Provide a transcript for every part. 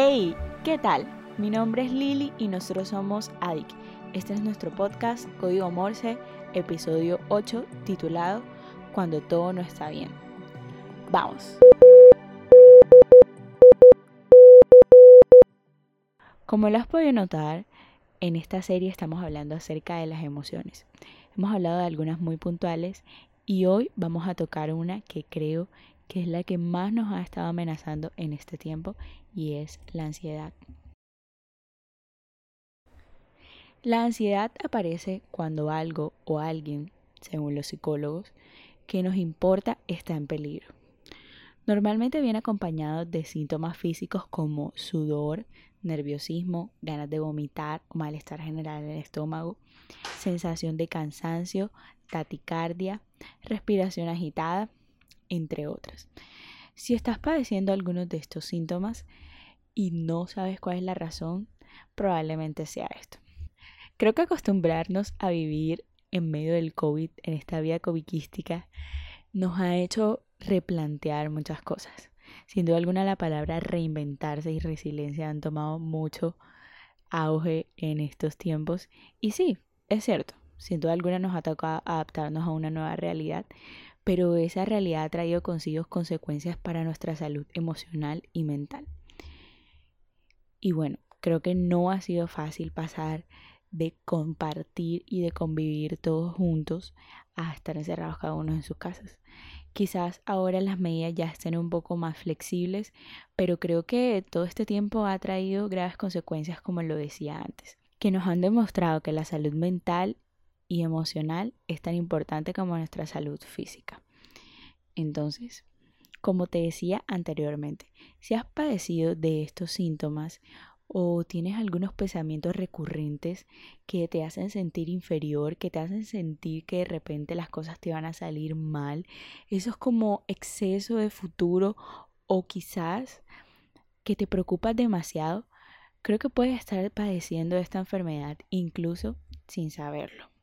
Hey, ¿qué tal? Mi nombre es Lili y nosotros somos ADIC. Este es nuestro podcast Código Morse, episodio 8, titulado Cuando todo no está bien. Vamos. Como lo has podido notar, en esta serie estamos hablando acerca de las emociones. Hemos hablado de algunas muy puntuales y hoy vamos a tocar una que creo que es la que más nos ha estado amenazando en este tiempo y es la ansiedad. La ansiedad aparece cuando algo o alguien, según los psicólogos, que nos importa está en peligro. Normalmente viene acompañado de síntomas físicos como sudor, nerviosismo, ganas de vomitar o malestar general en el estómago, sensación de cansancio, taticardia, respiración agitada, entre otras. Si estás padeciendo algunos de estos síntomas y no sabes cuál es la razón, probablemente sea esto. Creo que acostumbrarnos a vivir en medio del COVID, en esta vida coviquística, nos ha hecho replantear muchas cosas. Sin duda alguna la palabra reinventarse y resiliencia han tomado mucho auge en estos tiempos. Y sí, es cierto, sin duda alguna nos ha tocado adaptarnos a una nueva realidad, pero esa realidad ha traído consigo consecuencias para nuestra salud emocional y mental. Y bueno, creo que no ha sido fácil pasar de compartir y de convivir todos juntos a estar encerrados cada uno en sus casas. Quizás ahora las medidas ya estén un poco más flexibles, pero creo que todo este tiempo ha traído graves consecuencias, como lo decía antes, que nos han demostrado que la salud mental y emocional es tan importante como nuestra salud física. Entonces, como te decía anteriormente, si has padecido de estos síntomas o tienes algunos pensamientos recurrentes que te hacen sentir inferior, que te hacen sentir que de repente las cosas te van a salir mal, eso es como exceso de futuro o quizás que te preocupas demasiado, creo que puedes estar padeciendo esta enfermedad incluso sin saberlo.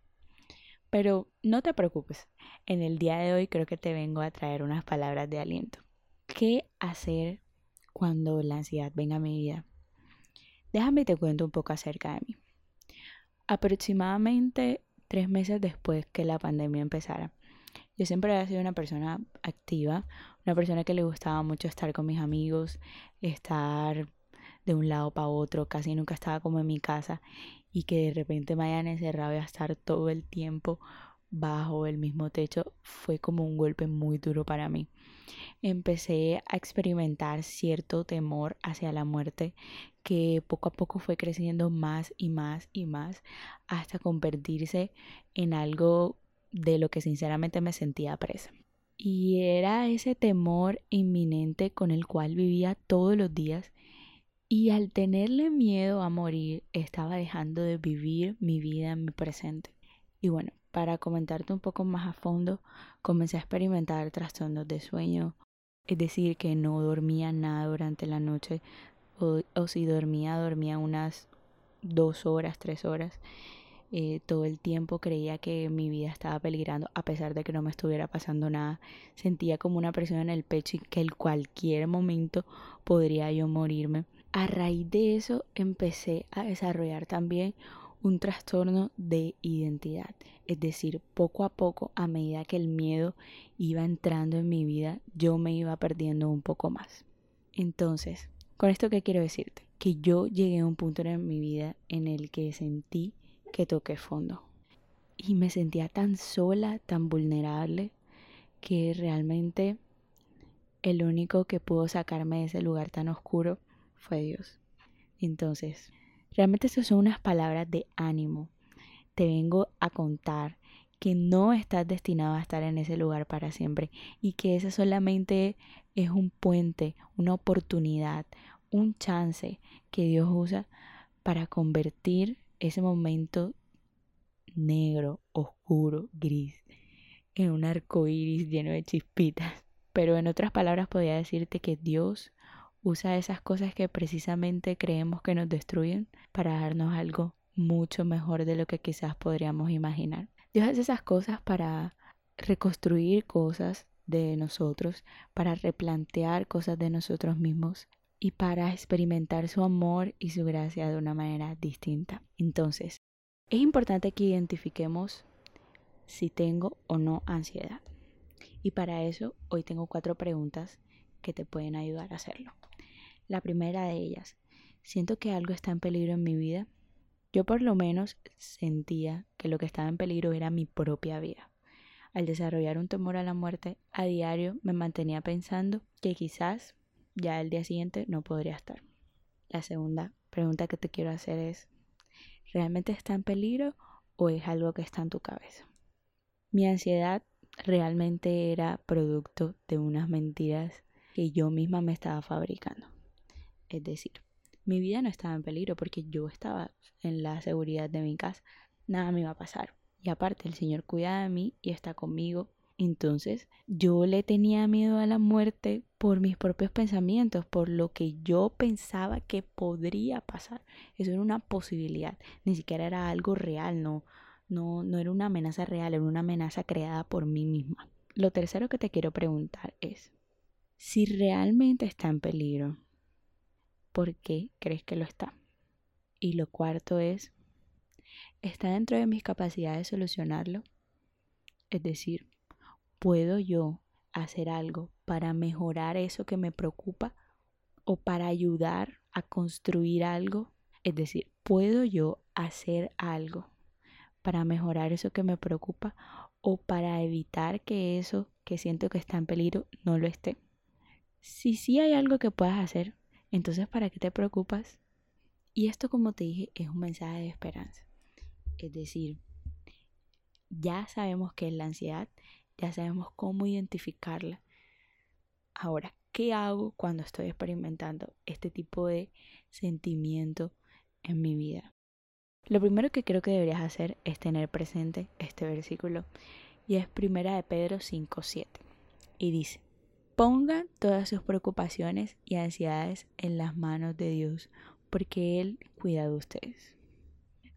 Pero no te preocupes, en el día de hoy creo que te vengo a traer unas palabras de aliento. ¿Qué hacer cuando la ansiedad venga a mi vida? Déjame te cuento un poco acerca de mí. Aproximadamente tres meses después que la pandemia empezara, yo siempre había sido una persona activa, una persona que le gustaba mucho estar con mis amigos, estar de un lado para otro, casi nunca estaba como en mi casa y que de repente me hayan encerrado y a estar todo el tiempo bajo el mismo techo fue como un golpe muy duro para mí empecé a experimentar cierto temor hacia la muerte que poco a poco fue creciendo más y más y más hasta convertirse en algo de lo que sinceramente me sentía presa. Y era ese temor inminente con el cual vivía todos los días y al tenerle miedo a morir estaba dejando de vivir mi vida en mi presente. Y bueno, para comentarte un poco más a fondo, comencé a experimentar trastornos de sueño, es decir, que no dormía nada durante la noche o, si dormía, dormía unas dos horas, tres horas. Eh, todo el tiempo creía que mi vida estaba peligrando a pesar de que no me estuviera pasando nada. Sentía como una presión en el pecho y que en cualquier momento podría yo morirme. A raíz de eso empecé a desarrollar también un trastorno de identidad. Es decir, poco a poco, a medida que el miedo iba entrando en mi vida, yo me iba perdiendo un poco más. Entonces, ¿con esto qué quiero decirte? Que yo llegué a un punto en mi vida en el que sentí que toqué fondo. Y me sentía tan sola, tan vulnerable, que realmente el único que pudo sacarme de ese lugar tan oscuro fue Dios. Entonces, Realmente estas son unas palabras de ánimo. Te vengo a contar que no estás destinado a estar en ese lugar para siempre y que ese solamente es un puente, una oportunidad, un chance que Dios usa para convertir ese momento negro, oscuro, gris en un arco iris lleno de chispitas. Pero en otras palabras, podría decirte que Dios usa esas cosas que precisamente creemos que nos destruyen para darnos algo mucho mejor de lo que quizás podríamos imaginar. Dios hace esas cosas para reconstruir cosas de nosotros, para replantear cosas de nosotros mismos y para experimentar su amor y su gracia de una manera distinta. Entonces, es importante que identifiquemos si tengo o no ansiedad. Y para eso hoy tengo cuatro preguntas que te pueden ayudar a hacerlo. La primera de ellas, ¿siento que algo está en peligro en mi vida? Yo por lo menos sentía que lo que estaba en peligro era mi propia vida. Al desarrollar un temor a la muerte, a diario me mantenía pensando que quizás ya el día siguiente no podría estar. La segunda pregunta que te quiero hacer es, ¿realmente está en peligro o es algo que está en tu cabeza? Mi ansiedad realmente era producto de unas mentiras que yo misma me estaba fabricando. Es decir, mi vida no estaba en peligro porque yo estaba en la seguridad de mi casa. Nada me iba a pasar. Y aparte, el Señor cuida de mí y está conmigo entonces yo le tenía miedo a la muerte por mis propios pensamientos, por lo que yo pensaba que podría pasar. Eso era una posibilidad, ni siquiera era algo real, no, no, no era una amenaza real, era una amenaza creada por mí misma. Lo tercero que te quiero preguntar es, si realmente está en peligro, ¿por qué crees que lo está? Y lo cuarto es, ¿está dentro de mis capacidades de solucionarlo? Es decir, ¿Puedo yo hacer algo para mejorar eso que me preocupa o para ayudar a construir algo? Es decir, ¿puedo yo hacer algo para mejorar eso que me preocupa o para evitar que eso que siento que está en peligro no lo esté? Si sí hay algo que puedas hacer, entonces ¿para qué te preocupas? Y esto, como te dije, es un mensaje de esperanza. Es decir, ya sabemos que es la ansiedad, ya sabemos cómo identificarla. Ahora, ¿qué hago cuando estoy experimentando este tipo de sentimiento en mi vida? Lo primero que creo que deberías hacer es tener presente este versículo y es primera de Pedro 5:7 y dice: Pongan todas sus preocupaciones y ansiedades en las manos de Dios, porque él cuida de ustedes.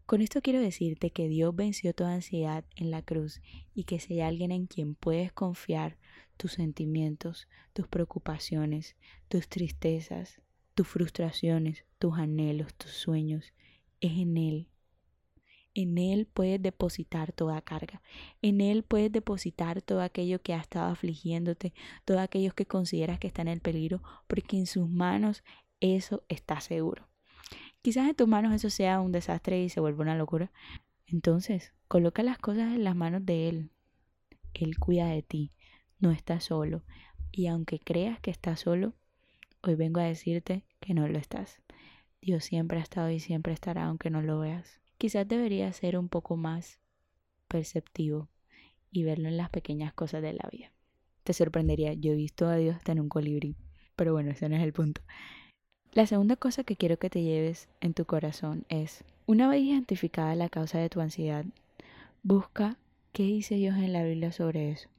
Con esto quiero decirte que Dios venció toda ansiedad en la cruz y que si hay alguien en quien puedes confiar tus sentimientos, tus preocupaciones, tus tristezas, tus frustraciones, tus anhelos, tus sueños, es en Él. En Él puedes depositar toda carga. En Él puedes depositar todo aquello que ha estado afligiéndote, todo aquello que consideras que está en el peligro, porque en sus manos eso está seguro. Quizás en tus manos eso sea un desastre y se vuelva una locura. Entonces, coloca las cosas en las manos de Él. Él cuida de ti, no estás solo. Y aunque creas que estás solo, hoy vengo a decirte que no lo estás. Dios siempre ha estado y siempre estará aunque no lo veas. Quizás deberías ser un poco más perceptivo y verlo en las pequeñas cosas de la vida. Te sorprendería, yo he visto a Dios hasta en un colibrí, pero bueno, ese no es el punto. La segunda cosa que quiero que te lleves en tu corazón es, una vez identificada la causa de tu ansiedad, busca qué dice Dios en la Biblia sobre eso.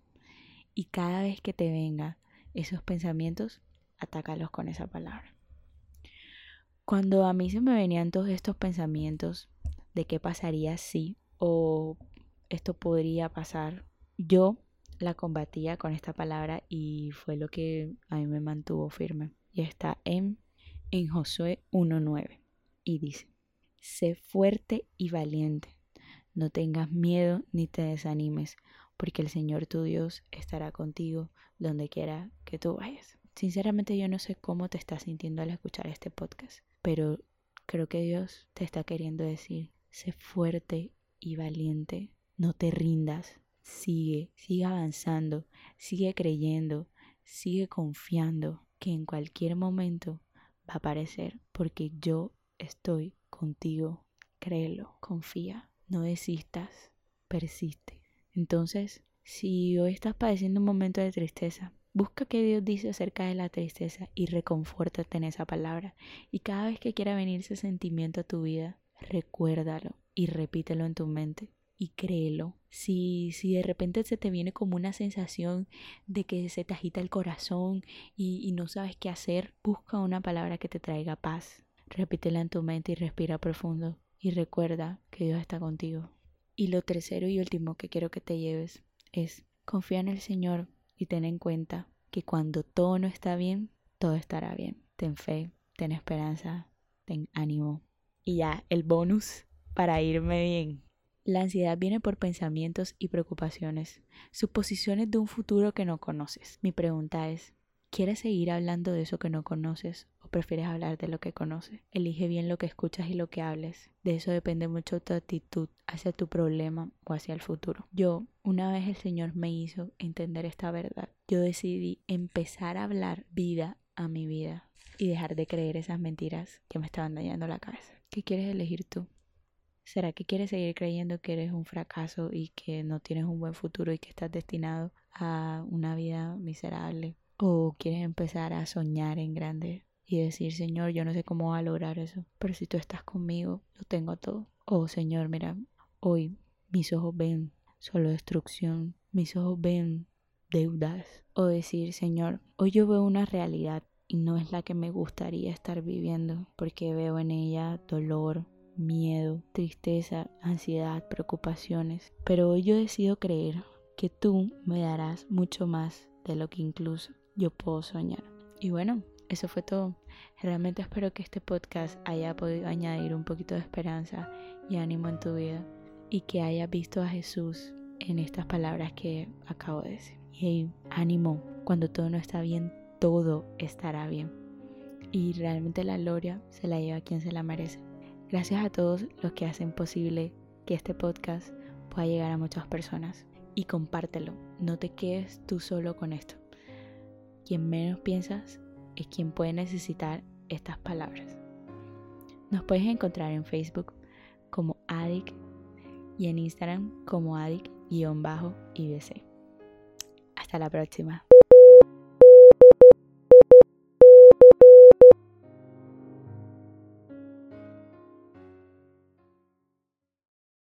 Y cada vez que te vengan esos pensamientos, atácalos con esa palabra. Cuando a mí se me venían todos estos pensamientos de qué pasaría si o esto podría pasar, yo la combatía con esta palabra y fue lo que a mí me mantuvo firme. Y está en en Josué 1.9 y dice, sé fuerte y valiente, no tengas miedo ni te desanimes, porque el Señor tu Dios estará contigo donde quiera que tú vayas. Sinceramente yo no sé cómo te estás sintiendo al escuchar este podcast, pero creo que Dios te está queriendo decir, sé fuerte y valiente, no te rindas, sigue, sigue avanzando, sigue creyendo, sigue confiando que en cualquier momento aparecer porque yo estoy contigo. Créelo, confía, no desistas, persiste. Entonces, si hoy estás padeciendo un momento de tristeza, busca qué Dios dice acerca de la tristeza y reconfórtate en esa palabra. Y cada vez que quiera venir ese sentimiento a tu vida, recuérdalo y repítelo en tu mente y créelo. Si, si de repente se te viene como una sensación de que se te agita el corazón y, y no sabes qué hacer, busca una palabra que te traiga paz. Repítela en tu mente y respira profundo. Y recuerda que Dios está contigo. Y lo tercero y último que quiero que te lleves es confía en el Señor y ten en cuenta que cuando todo no está bien, todo estará bien. ten fe, ten esperanza, ten ánimo. Y ya, el bonus para irme bien. La ansiedad viene por pensamientos y preocupaciones, suposiciones de un futuro que no conoces. Mi pregunta es, ¿quieres seguir hablando de eso que no conoces o prefieres hablar de lo que conoces? Elige bien lo que escuchas y lo que hables. De eso depende mucho tu actitud hacia tu problema o hacia el futuro. Yo, una vez el Señor me hizo entender esta verdad, yo decidí empezar a hablar vida a mi vida y dejar de creer esas mentiras que me estaban dañando la cabeza. ¿Qué quieres elegir tú? ¿Será que quieres seguir creyendo que eres un fracaso y que no tienes un buen futuro y que estás destinado a una vida miserable? ¿O quieres empezar a soñar en grande y decir, Señor, yo no sé cómo va a lograr eso, pero si tú estás conmigo, lo tengo todo? O Señor, mira, hoy mis ojos ven solo destrucción, mis ojos ven deudas. O decir, Señor, hoy yo veo una realidad y no es la que me gustaría estar viviendo porque veo en ella dolor, miedo, tristeza, ansiedad, preocupaciones. Pero hoy yo decido creer que tú me darás mucho más de lo que incluso yo puedo soñar. Y bueno, eso fue todo. Realmente espero que este podcast haya podido añadir un poquito de esperanza y ánimo en tu vida y que hayas visto a Jesús en estas palabras que acabo de decir. Y ánimo, cuando todo no está bien, todo estará bien. Y realmente la gloria se la lleva a quien se la merece. Gracias a todos los que hacen posible que este podcast pueda llegar a muchas personas. Y compártelo, no te quedes tú solo con esto. Quien menos piensas es quien puede necesitar estas palabras. Nos puedes encontrar en Facebook como Adic y en Instagram como Adic-IBC. Hasta la próxima.